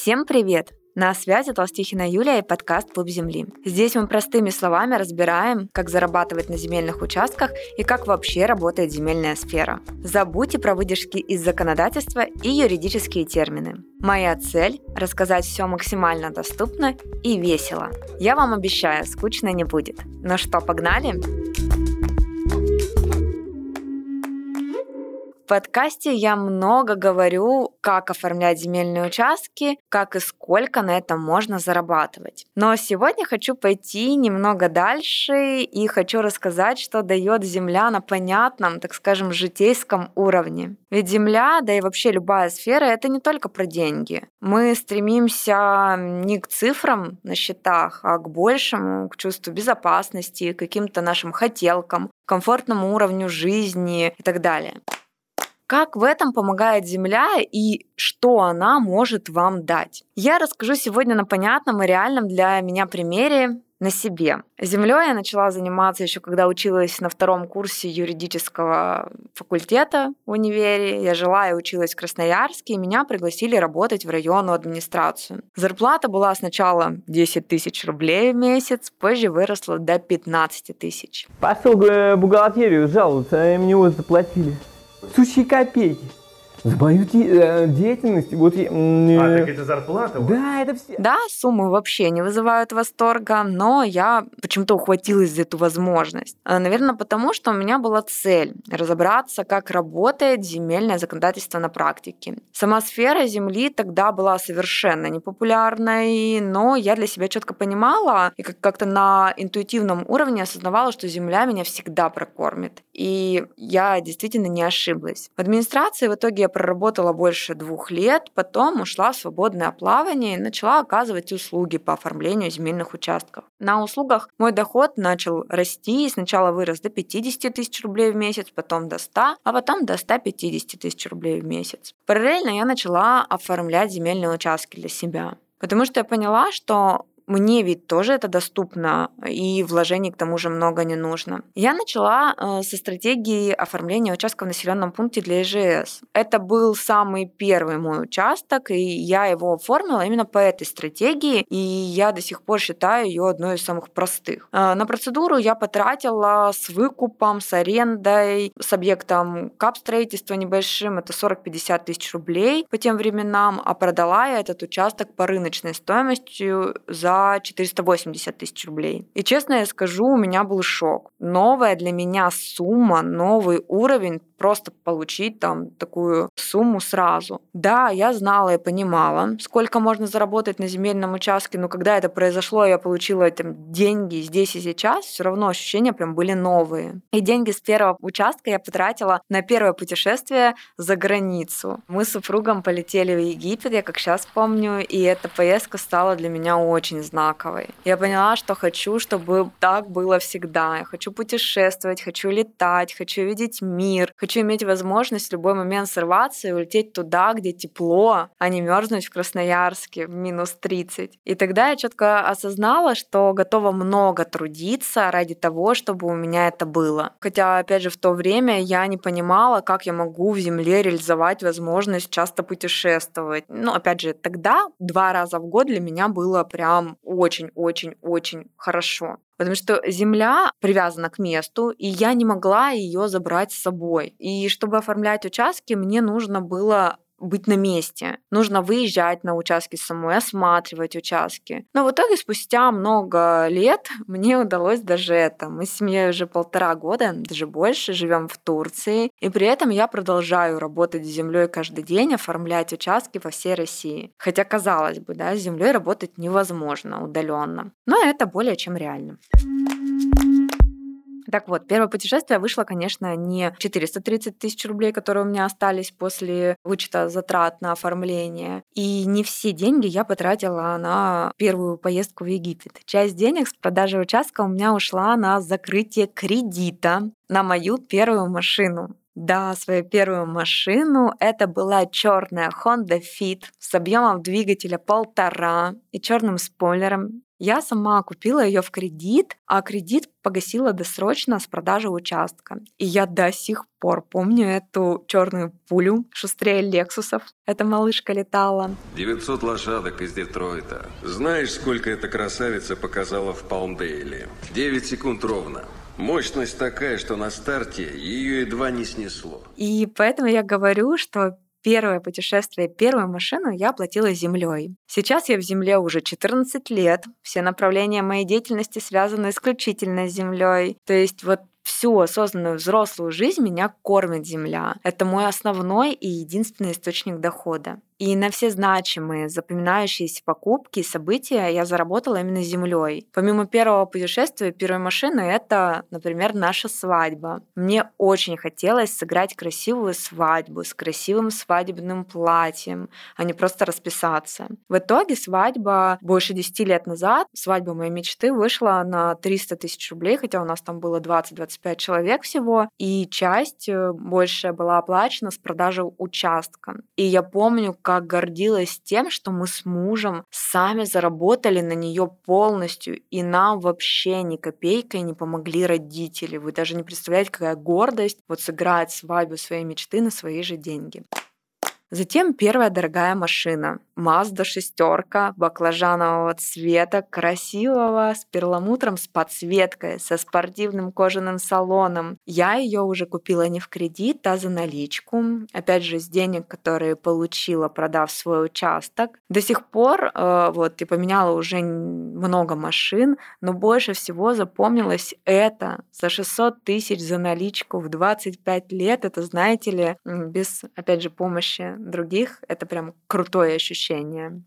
Всем привет! На связи Толстихина Юлия и подкаст «Клуб земли». Здесь мы простыми словами разбираем, как зарабатывать на земельных участках и как вообще работает земельная сфера. Забудьте про выдержки из законодательства и юридические термины. Моя цель – рассказать все максимально доступно и весело. Я вам обещаю, скучно не будет. Ну что, погнали? Погнали! Подкасте я много говорю, как оформлять земельные участки, как и сколько на этом можно зарабатывать. Но сегодня хочу пойти немного дальше и хочу рассказать, что дает земля на понятном, так скажем, житейском уровне. Ведь земля, да и вообще любая сфера, это не только про деньги. Мы стремимся не к цифрам на счетах, а к большему, к чувству безопасности, к каким-то нашим хотелкам, комфортному уровню жизни и так далее. Как в этом помогает Земля и что она может вам дать? Я расскажу сегодня на понятном и реальном для меня примере на себе. Землей я начала заниматься еще когда училась на втором курсе юридического факультета в универе. Я жила и училась в Красноярске, и меня пригласили работать в районную администрацию. Зарплата была сначала 10 тысяч рублей в месяц, позже выросла до 15 тысяч. Пошел в бухгалтерию жаловаться, а им него заплатили сущие копейки за мою э, деятельность. Вот я, а, так это зарплата? Да, это все. Да, суммы вообще не вызывают восторга, но я почему-то ухватилась за эту возможность. А, Наверное, потому что у меня была цель разобраться, как работает земельное законодательство на практике. Сама сфера земли тогда была совершенно непопулярной, но я для себя четко понимала и как-то на интуитивном уровне осознавала, что земля меня всегда прокормит. И я действительно не ошиблась. В администрации в итоге я проработала больше двух лет, потом ушла в свободное плавание и начала оказывать услуги по оформлению земельных участков. На услугах мой доход начал расти, и сначала вырос до 50 тысяч рублей в месяц, потом до 100, а потом до 150 тысяч рублей в месяц. Параллельно я начала оформлять земельные участки для себя. Потому что я поняла, что мне ведь тоже это доступно, и вложений к тому же много не нужно. Я начала э, со стратегии оформления участка в населенном пункте для ИЖС. Это был самый первый мой участок, и я его оформила именно по этой стратегии, и я до сих пор считаю ее одной из самых простых. Э, на процедуру я потратила с выкупом, с арендой, с объектом кап-строительства небольшим, это 40-50 тысяч рублей по тем временам, а продала я этот участок по рыночной стоимости за 480 тысяч рублей. И честно я скажу, у меня был шок. Новая для меня сумма, новый уровень просто получить там такую сумму сразу. Да, я знала и понимала, сколько можно заработать на земельном участке, но когда это произошло, я получила там деньги здесь и сейчас, все равно ощущения прям были новые. И деньги с первого участка я потратила на первое путешествие за границу. Мы с супругом полетели в Египет, я как сейчас помню, и эта поездка стала для меня очень знаковой. Я поняла, что хочу, чтобы так было всегда. Я хочу путешествовать, хочу летать, хочу видеть мир, хочу иметь возможность в любой момент сорваться и улететь туда, где тепло, а не мерзнуть в Красноярске в минус 30. И тогда я четко осознала, что готова много трудиться ради того, чтобы у меня это было. Хотя, опять же, в то время я не понимала, как я могу в земле реализовать возможность часто путешествовать. Ну, опять же, тогда два раза в год для меня было прям очень-очень-очень хорошо потому что земля привязана к месту, и я не могла ее забрать с собой. И чтобы оформлять участки, мне нужно было быть на месте. Нужно выезжать на участки самой, осматривать участки. Но в итоге спустя много лет мне удалось даже это. Мы с семьей уже полтора года, даже больше, живем в Турции. И при этом я продолжаю работать с землей каждый день, оформлять участки во всей России. Хотя, казалось бы, да, с землей работать невозможно удаленно. Но это более чем реально. Так вот, первое путешествие вышло, конечно, не 430 тысяч рублей, которые у меня остались после вычета затрат на оформление. И не все деньги я потратила на первую поездку в Египет. Часть денег с продажи участка у меня ушла на закрытие кредита на мою первую машину. Да, свою первую машину. Это была черная Honda Fit с объемом двигателя полтора и черным спойлером. Я сама купила ее в кредит, а кредит погасила досрочно с продажи участка. И я до сих пор помню эту черную пулю, шустрее Лексусов. Эта малышка летала. 900 лошадок из Детройта. Знаешь, сколько эта красавица показала в Палмдейле? 9 секунд ровно. Мощность такая, что на старте ее едва не снесло. И поэтому я говорю, что Первое путешествие, первую машину я оплатила землей. Сейчас я в земле уже 14 лет. Все направления моей деятельности связаны исключительно с землей. То есть вот всю осознанную взрослую жизнь меня кормит земля. Это мой основной и единственный источник дохода. И на все значимые, запоминающиеся покупки события я заработала именно землей. Помимо первого путешествия, первой машины, это, например, наша свадьба. Мне очень хотелось сыграть красивую свадьбу с красивым свадебным платьем, а не просто расписаться. В итоге свадьба больше 10 лет назад, свадьба моей мечты вышла на 300 тысяч рублей, хотя у нас там было 20-25 человек всего, и часть э, больше была оплачена с продажи участка. И я помню, гордилась тем, что мы с мужем сами заработали на нее полностью, и нам вообще ни копейкой не помогли родители. Вы даже не представляете, какая гордость вот сыграть свадьбу своей мечты на свои же деньги. Затем первая дорогая машина. Mazda шестерка баклажанового цвета, красивого, с перламутром, с подсветкой, со спортивным кожаным салоном. Я ее уже купила не в кредит, а за наличку. Опять же, с денег, которые получила, продав свой участок. До сих пор э, вот и поменяла уже много машин, но больше всего запомнилось это за 600 тысяч за наличку в 25 лет. Это, знаете ли, без, опять же, помощи других. Это прям крутое ощущение решения.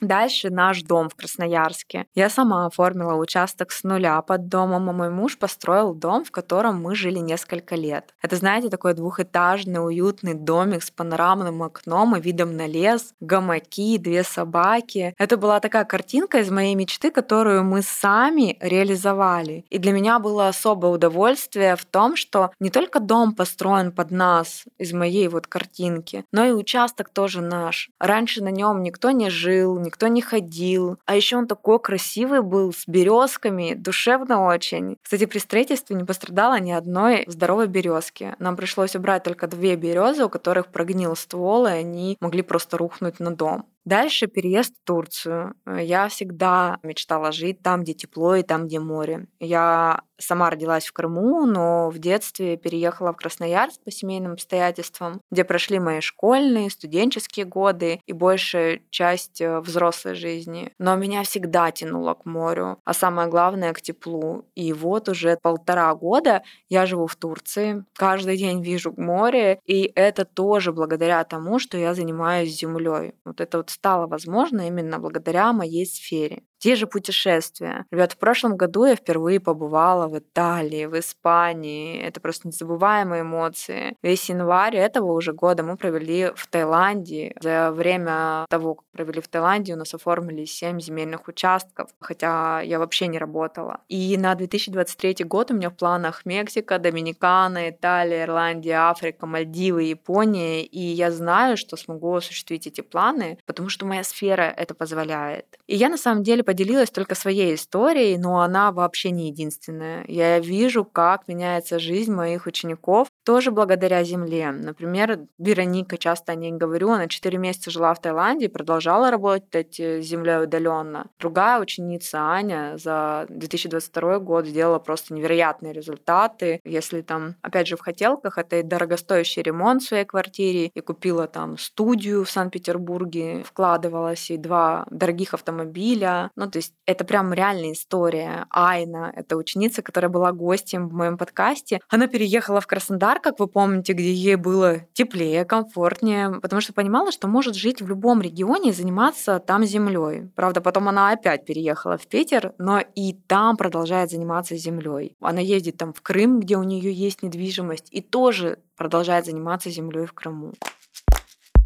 Дальше наш дом в Красноярске. Я сама оформила участок с нуля под домом, а мой муж построил дом, в котором мы жили несколько лет. Это, знаете, такой двухэтажный уютный домик с панорамным окном и видом на лес, гамаки, две собаки. Это была такая картинка из моей мечты, которую мы сами реализовали. И для меня было особое удовольствие в том, что не только дом построен под нас из моей вот картинки, но и участок тоже наш. Раньше на нем никто не жил, никто не ходил. А еще он такой красивый был, с березками, душевно очень. Кстати, при строительстве не пострадало ни одной здоровой березки. Нам пришлось убрать только две березы, у которых прогнил ствол, и они могли просто рухнуть на дом. Дальше переезд в Турцию. Я всегда мечтала жить там, где тепло и там, где море. Я сама родилась в Крыму, но в детстве переехала в Красноярск по семейным обстоятельствам, где прошли мои школьные, студенческие годы и большая часть э, взрослой жизни. Но меня всегда тянуло к морю, а самое главное к теплу. И вот уже полтора года я живу в Турции, каждый день вижу море, и это тоже благодаря тому, что я занимаюсь землей. Вот это вот стало возможно именно благодаря моей сфере. Те же путешествия. Ребят, в прошлом году я впервые побывала в Италии, в Испании. Это просто незабываемые эмоции. Весь январь этого уже года мы провели в Таиланде. За время того, как провели в Таиланде, у нас оформили 7 земельных участков, хотя я вообще не работала. И на 2023 год у меня в планах Мексика, Доминикана, Италия, Ирландия, Африка, Мальдивы, Япония. И я знаю, что смогу осуществить эти планы, потому что моя сфера это позволяет. И я на самом деле поделилась только своей историей, но она вообще не единственная. Я вижу, как меняется жизнь моих учеников тоже благодаря земле. Например, Вероника, часто о ней говорю, она 4 месяца жила в Таиланде и продолжала работать с землей удаленно. Другая ученица, Аня, за 2022 год сделала просто невероятные результаты. Если там, опять же, в хотелках, это и дорогостоящий ремонт в своей квартире, и купила там студию в Санкт-Петербурге, вкладывалась, и два дорогих автомобиля. Ну, то есть это прям реальная история. Айна — это ученица, которая была гостем в моем подкасте. Она переехала в Краснодар, как вы помните, где ей было теплее, комфортнее, потому что понимала, что может жить в любом регионе и заниматься там землей. Правда, потом она опять переехала в Питер, но и там продолжает заниматься землей. Она ездит там в Крым, где у нее есть недвижимость, и тоже продолжает заниматься землей в Крыму.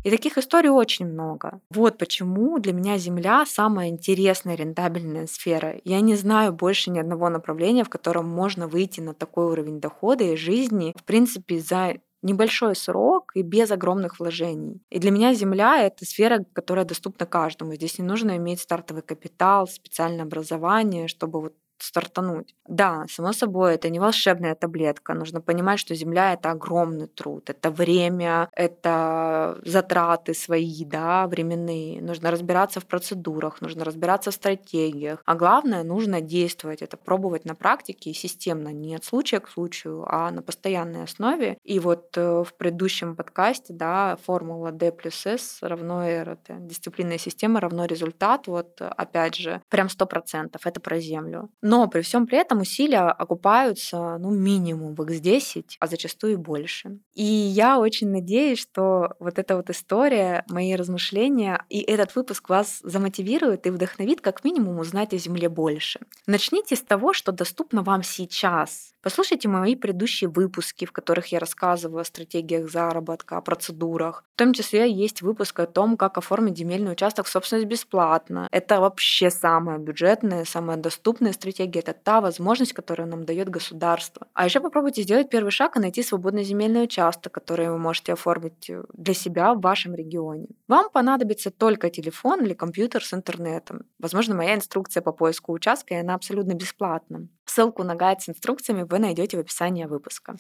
И таких историй очень много. Вот почему для меня Земля самая интересная, рентабельная сфера. Я не знаю больше ни одного направления, в котором можно выйти на такой уровень дохода и жизни, в принципе, за небольшой срок и без огромных вложений. И для меня земля — это сфера, которая доступна каждому. Здесь не нужно иметь стартовый капитал, специальное образование, чтобы вот стартануть. Да, само собой, это не волшебная таблетка. Нужно понимать, что Земля — это огромный труд, это время, это затраты свои, да, временные. Нужно разбираться в процедурах, нужно разбираться в стратегиях. А главное, нужно действовать, это пробовать на практике и системно, не от случая к случаю, а на постоянной основе. И вот э, в предыдущем подкасте, да, формула D плюс S равно это дисциплинная система равно результат, вот опять же, прям сто процентов, это про Землю. Но при всем при этом усилия окупаются ну, минимум в x10, а зачастую и больше. И я очень надеюсь, что вот эта вот история, мои размышления и этот выпуск вас замотивирует и вдохновит как минимум узнать о Земле больше. Начните с того, что доступно вам сейчас. Послушайте мои предыдущие выпуски, в которых я рассказываю о стратегиях заработка, о процедурах. В том числе есть выпуск о том, как оформить земельный участок в собственность бесплатно. Это вообще самая бюджетная, самая доступная стратегия. Это та возможность, которую нам дает государство. А еще попробуйте сделать первый шаг и найти свободный земельный участок, который вы можете оформить э, для себя в вашем регионе. Вам понадобится только телефон или компьютер с интернетом. Возможно, моя инструкция по поиску участка, и она абсолютно бесплатна. Ссылку на гайд с инструкциями вы найдете в описании выпуска.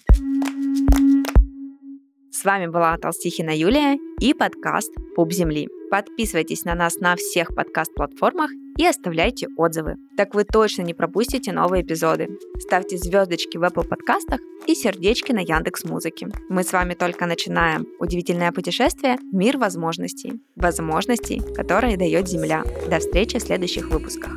С вами была Толстихина Юлия и подкаст «Пуп земли». Подписывайтесь на нас на всех подкаст-платформах и оставляйте отзывы. Так вы точно не пропустите новые эпизоды. Ставьте звездочки в Apple подкастах и сердечки на Яндекс Музыке. Мы с вами только начинаем удивительное путешествие в мир возможностей. Возможностей, которые дает Земля. До встречи в следующих выпусках.